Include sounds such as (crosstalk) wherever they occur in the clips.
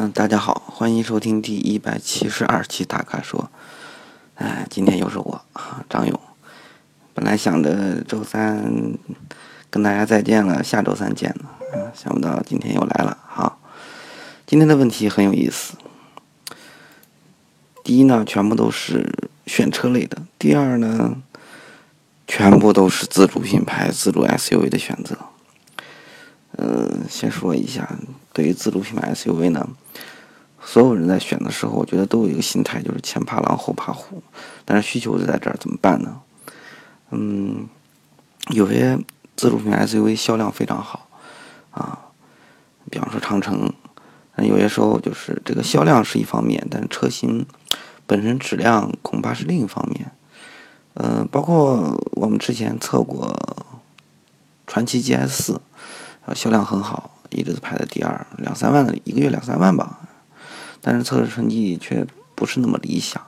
嗯，大家好，欢迎收听第一百七十二期大咖说。哎，今天又是我啊，张勇。本来想着周三跟大家再见了，下周三见呢。啊，想不到今天又来了。好，今天的问题很有意思。第一呢，全部都是选车类的；第二呢，全部都是自主品牌、自主 SUV 的选择。嗯，先说一下，对于自主品牌 SUV 呢，所有人在选的时候，我觉得都有一个心态，就是前怕狼后怕虎。但是需求就在这儿，怎么办呢？嗯，有些自主品牌 SUV 销量非常好啊，比方说长城。有些时候就是这个销量是一方面，但是车型本身质量恐怕是另一方面。嗯，包括我们之前测过传祺 GS 四。销量很好，一直排在第二，两三万的一个月两三万吧，但是测试成绩却不是那么理想。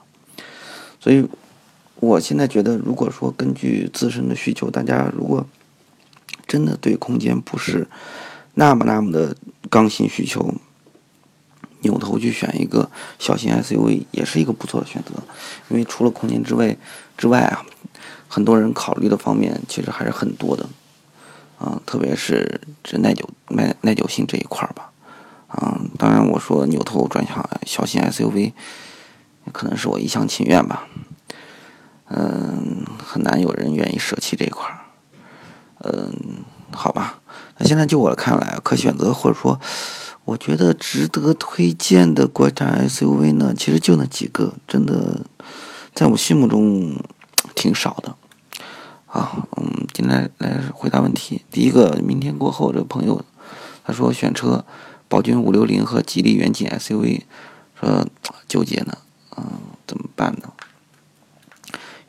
所以，我现在觉得，如果说根据自身的需求，大家如果真的对空间不是那么那么的刚性需求，扭头去选一个小型 SUV 也是一个不错的选择。因为除了空间之外之外啊，很多人考虑的方面其实还是很多的。啊，特别是这耐久、耐耐久性这一块儿吧，啊，当然我说扭头转向小型 SUV，可能是我一厢情愿吧，嗯，很难有人愿意舍弃这一块儿，嗯，好吧，那现在就我看来，可选择或者说我觉得值得推荐的国产 SUV 呢，其实就那几个，真的在我心目中挺少的。好，嗯，今天来回答问题。第一个，明天过后，这个朋友他说选车，宝骏五六零和吉利远景 SUV，说纠结呢，嗯，怎么办呢？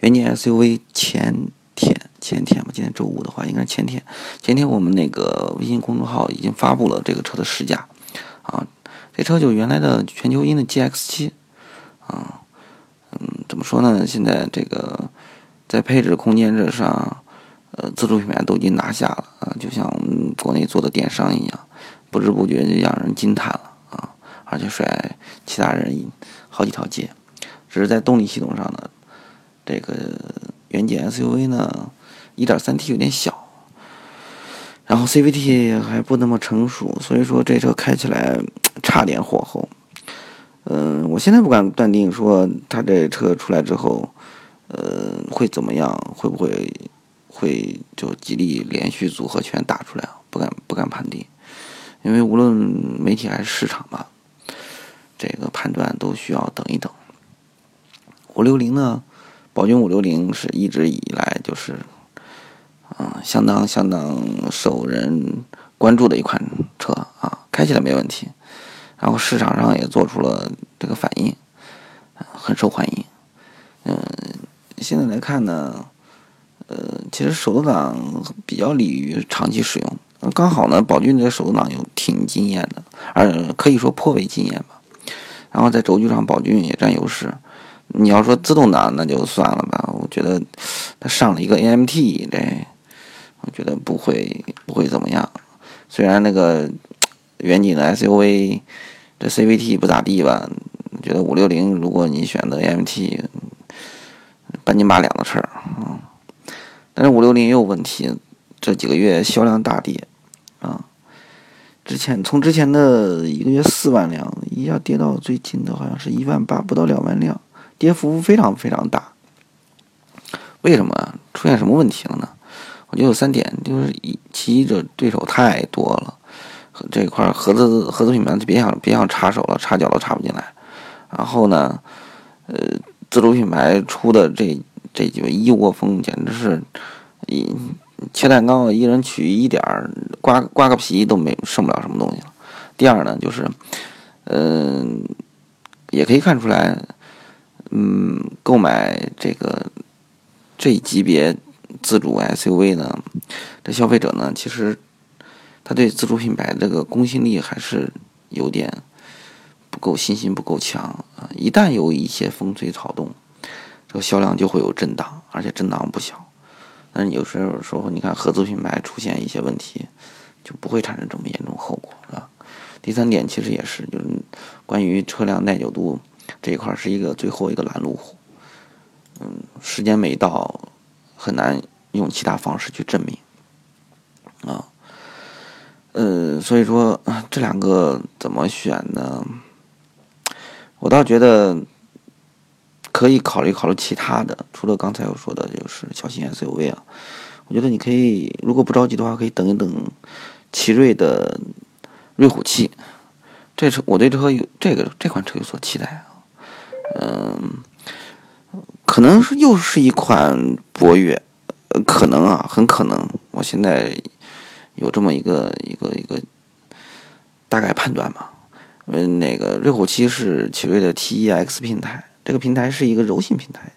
远景 SUV 前天前天吧，今天周五的话，应该是前天。前天我们那个微信公众号已经发布了这个车的试驾，啊，这车就原来的全球鹰的 GX 七，啊，嗯，怎么说呢？现在这个。在配置空间这上，呃，自主品牌都已经拿下了啊，就像我们国内做的电商一样，不知不觉就让人惊叹了啊，而且甩其他人好几条街。只是在动力系统上呢，这个远景 SUV 呢，1.3T 有点小，然后 CVT 还不那么成熟，所以说这车开起来差点火候。嗯，我现在不敢断定说它这车出来之后。呃，会怎么样？会不会会就吉利连续组合拳打出来？不敢不敢判定，因为无论媒体还是市场吧，这个判断都需要等一等。五六零呢，宝骏五六零是一直以来就是，啊，相当相当受人关注的一款车啊，开起来没问题，然后市场上也做出了这个反应，很受欢迎，嗯。现在来看呢，呃，其实手动挡比较利于长期使用。刚好呢，宝骏这手动挡又挺惊艳的，而可以说颇为惊艳吧。然后在轴距上，宝骏也占优势。你要说自动挡，那就算了吧。我觉得它上了一个 AMT，这我觉得不会不会怎么样。虽然那个远景的 SUV 这 CVT 不咋地吧，觉得五六零如果你选择 AMT。半斤八两的事儿啊，但是五六零也有问题，这几个月销量大跌，之前从之前的一个月四万辆，一下跌到最近的好像是一万八，不到两万辆，跌幅非常非常大。为什么出现什么问题了呢？我觉得有三点，就是一其一，这对手太多了，这块合资合资品牌就别想别想插手了，插脚都插不进来。然后呢，呃。自主品牌出的这这几位一窝蜂，简直是，一切蛋糕一人取一点儿，刮刮个皮都没剩不了什么东西了。第二呢，就是，嗯，也可以看出来，嗯，购买这个这一级别自主 SUV 呢，这消费者呢，其实他对自主品牌这个公信力还是有点。不够信心不够强啊！一旦有一些风吹草动，这个销量就会有震荡，而且震荡不小。但有时候，你看合资品牌出现一些问题，就不会产生这么严重后果，啊？第三点其实也是，就是关于车辆耐久度这一块是一个最后一个拦路虎。嗯，时间没到，很难用其他方式去证明。啊，呃，所以说这两个怎么选呢？我倒觉得可以考虑考虑其他的，除了刚才我说的，就是小型 SUV 啊。我觉得你可以，如果不着急的话，可以等一等奇瑞的瑞虎七。这车我对车有这个这款车有所期待啊。嗯，可能是又是一款博越，可能啊，很可能。我现在有这么一个一个一个大概判断嘛。嗯，那个瑞虎七是奇瑞的 T-E-X 平台，这个平台是一个柔性平台，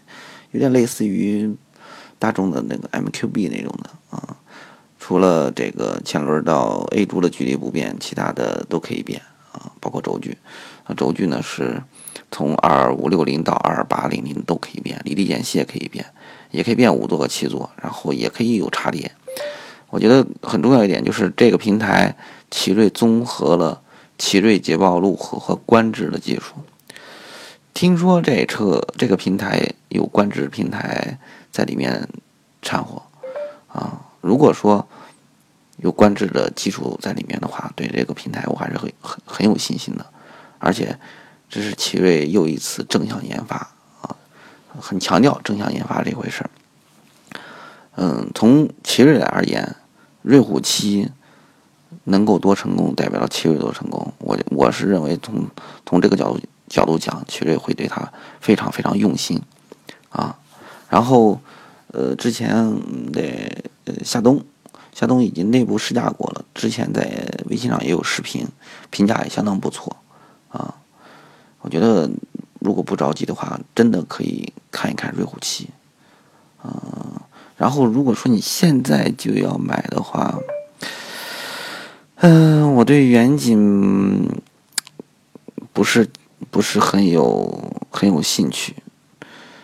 有点类似于。大众的那个 MQB 那种的啊，除了这个前轮到 A 柱的距离不变，其他的都可以变啊，包括轴距啊，轴距呢是从二五六零到二八零零都可以变，离地间隙也可以变，也可以变五座和七座，然后也可以有差别。我觉得很重要一点就是这个平台，奇瑞综合了奇瑞捷豹路虎和观致的技术。听说这车这个平台有观致平台。在里面掺和啊，如果说有观致的基础在里面的话，对这个平台我还是很很很有信心的。而且这是奇瑞又一次正向研发啊，很强调正向研发这回事儿。嗯，从奇瑞而言，瑞虎七能够多成功，代表了奇瑞多成功。我我是认为从从这个角度角度讲，奇瑞会对它非常非常用心啊。然后，呃，之前的呃夏冬，夏冬已经内部试驾过了，之前在微信上也有视频，评价也相当不错，啊，我觉得如果不着急的话，真的可以看一看瑞虎七，嗯，然后如果说你现在就要买的话，嗯，我对远景不是不是很有很有兴趣。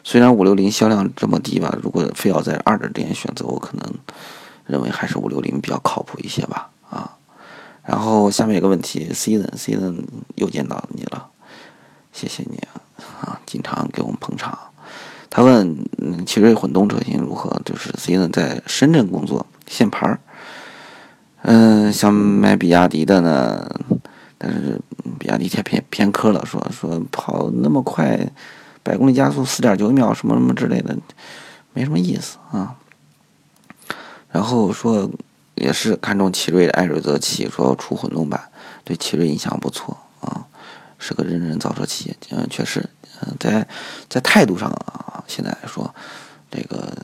虽然五六零销量这么低吧，如果非要在二者之间选择，我可能认为还是五六零比较靠谱一些吧。啊，然后下面有个问题，Season，Season 又见到你了，谢谢你啊，啊，经常给我们捧场。他问，奇瑞混动车型如何？就是 Season 在深圳工作，限牌儿。嗯，想买比亚迪的呢，但是比亚迪太偏偏科了，说说跑那么快。百公里加速四点九秒，什么什么之类的，没什么意思啊。然后说也是看中奇瑞的艾瑞泽七，说出混动版，对奇瑞印象不错啊，是个认真造车企业。嗯，确实，嗯，在在态度上啊，现在来说，这个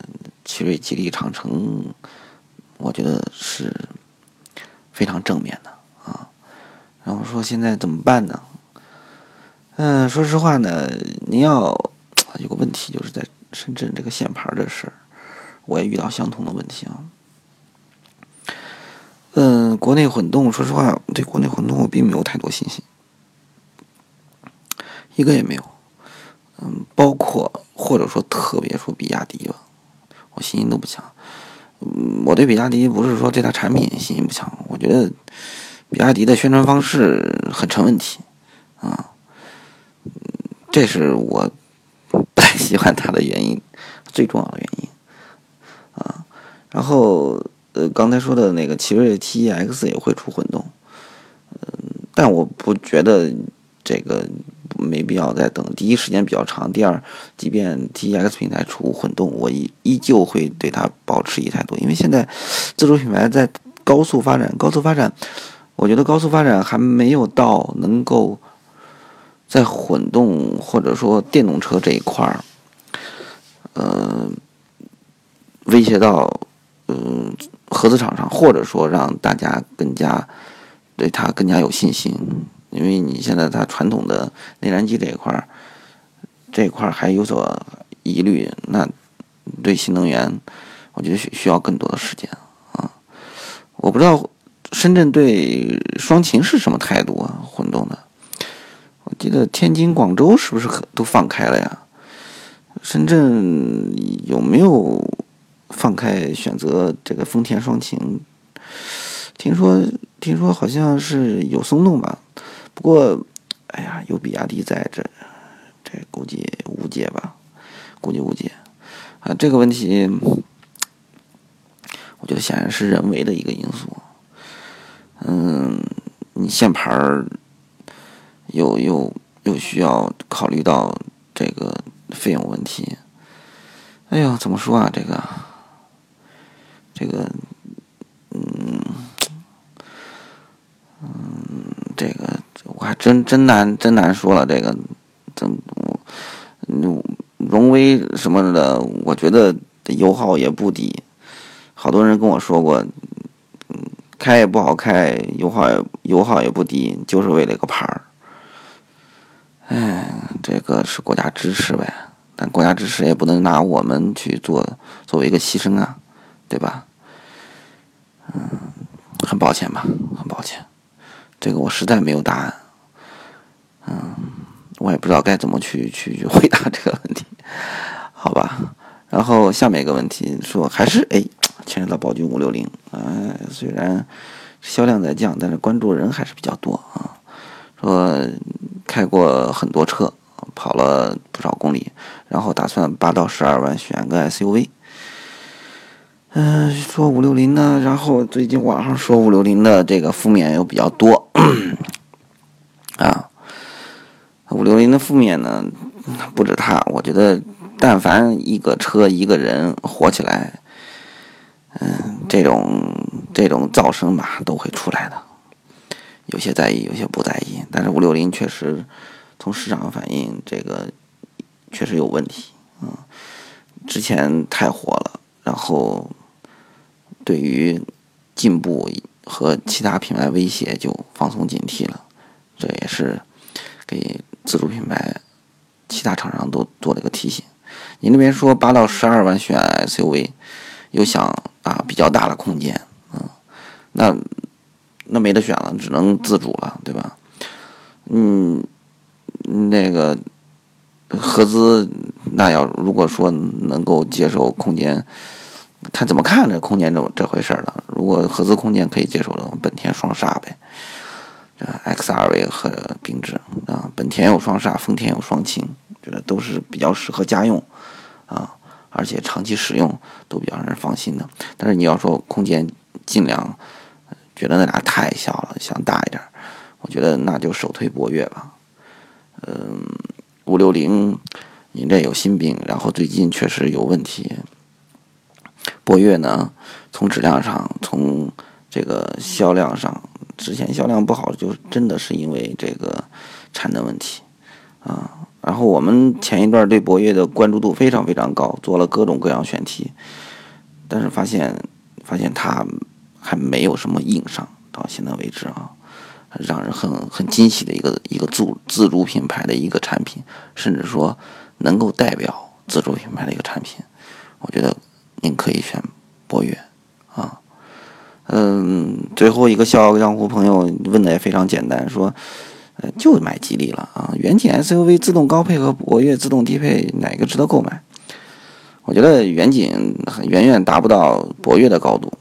奇瑞、吉利、长城，我觉得是非常正面的。然后说现在怎么办呢？嗯，说实话呢，您要 (tsk) 有个问题，就是在深圳这个限牌的事儿，我也遇到相同的问题啊。嗯，国内混动，说实话，对国内混动我并没有太多信心，一个也没有。嗯，包括或者说特别说比亚迪吧，我信心都不强。嗯，我对比亚迪不是说对它产品信心不强，我觉得比亚迪的宣传方式很成问题啊。这是我不太喜欢它的原因，最重要的原因啊。然后呃，刚才说的那个奇瑞 T E X 也会出混动，嗯，但我不觉得这个没必要再等。第一，时间比较长；第二，即便 T E X 平台出混动，我依依旧会对它保持一态度，因为现在自主品牌在高速发展，高速发展，我觉得高速发展还没有到能够。在混动或者说电动车这一块儿，呃，威胁到嗯合资厂商，或者说让大家更加对它更加有信心，因为你现在它传统的内燃机这一块儿，这一块儿还有所疑虑，那对新能源，我觉得需需要更多的时间啊。我不知道深圳对双擎是什么态度啊？混动的。我记得天津、广州是不是都放开了呀？深圳有没有放开选择这个丰田双擎？听说听说好像是有松动吧，不过，哎呀，有比亚迪在这，这估计无解吧，估计无解。啊，这个问题，我觉得显然是人为的一个因素。嗯，你限牌儿，又又又需要考虑到这个费用问题。哎呦，怎么说啊？这个，这个，嗯，嗯，这个我还真真难真难说了。这个，怎么，荣威什么的，我觉得油耗也不低。好多人跟我说过，开也不好开，油耗也油耗也不低，就是为了一个牌儿。哎，这个是国家支持呗，但国家支持也不能拿我们去做作为一个牺牲啊，对吧？嗯，很抱歉吧，很抱歉，这个我实在没有答案。嗯，我也不知道该怎么去去去回答这个问题。好吧，然后下面一个问题说，还是哎，牵扯到宝骏五六零，哎，虽然销量在降，但是关注人还是比较多啊。说开过很多车，跑了不少公里，然后打算八到十二万选个 SUV。嗯，说五六零呢，然后最近网上说五六零的这个负面又比较多啊。五六零的负面呢？不止他，我觉得，但凡一个车一个人火起来，这种这种噪声吧，都会出来的。有些在意，有些不在意。但是五六零确实从市场反映，这个确实有问题。嗯，之前太火了，然后对于进步和其他品牌威胁就放松警惕了。这也是给自主品牌。其他厂商都做了一个提醒，你那边说八到十二万选 SUV，又想啊比较大的空间，嗯，那那没得选了，只能自主了，对吧？嗯，那个合资那要如果说能够接受空间，看怎么看这空间这这回事了。如果合资空间可以接受的，本田双煞呗。X R V 和缤智啊，本田有双煞，丰田有双擎，觉得都是比较适合家用啊，而且长期使用都比较让人放心的。但是你要说空间，尽量觉得那俩太小了，想大一点，我觉得那就首推博越吧。嗯，五六零，你这有新兵，然后最近确实有问题。博越呢，从质量上，从这个销量上。之前销量不好，就真的是因为这个产能问题啊。然后我们前一段对博越的关注度非常非常高，做了各种各样选题，但是发现发现它还没有什么硬伤，到现在为止啊，让人很很惊喜的一个一个自自主品牌的一个产品，甚至说能够代表自主品牌的一个产品，我觉得您可以选博越啊。嗯，最后一个逍遥江湖朋友问的也非常简单，说，呃，就买吉利了啊。远景 SUV 自动高配和博越自动低配哪个值得购买？我觉得远景远远达不到博越的高度，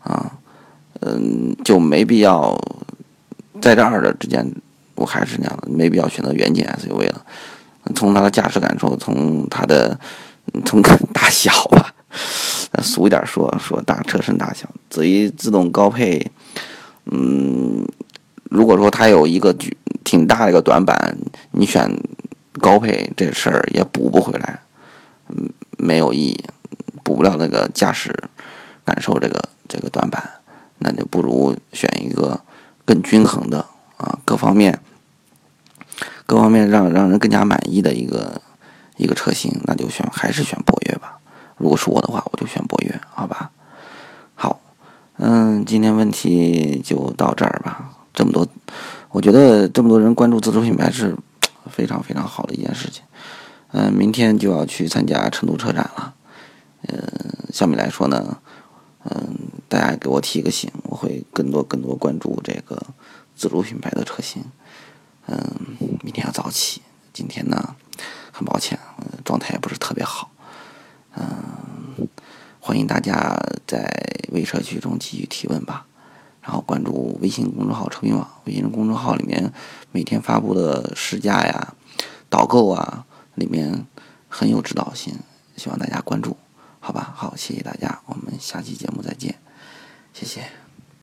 啊，嗯，就没必要在这二者之间，我还是那样，没必要选择远景 SUV 了。从它的驾驶感受，从它的从大小吧。俗一点说，说大车身大小。至于自动高配，嗯，如果说它有一个挺大的一个短板，你选高配这事儿也补不回来，嗯，没有意义，补不了那个驾驶感受这个这个短板，那就不如选一个更均衡的啊，各方面各方面让让人更加满意的一个一个车型，那就选还是选博越吧。如果是我的话，我就选博越，好吧？好，嗯，今天问题就到这儿吧。这么多，我觉得这么多人关注自主品牌是 (tsk) 非常非常好的一件事情。嗯，明天就要去参加成都车展了。嗯，相比来说呢，嗯，大家给我提个醒，我会更多更多关注这个自主品牌的车型。嗯，明天要早起，今天呢，很抱歉，状态也不是特别好。嗯，欢迎大家在微社区中继续提问吧。然后关注微信公众号“车评网”，微信公众号里面每天发布的试驾呀、导购啊，里面很有指导性，希望大家关注，好吧？好，谢谢大家，我们下期节目再见，谢谢。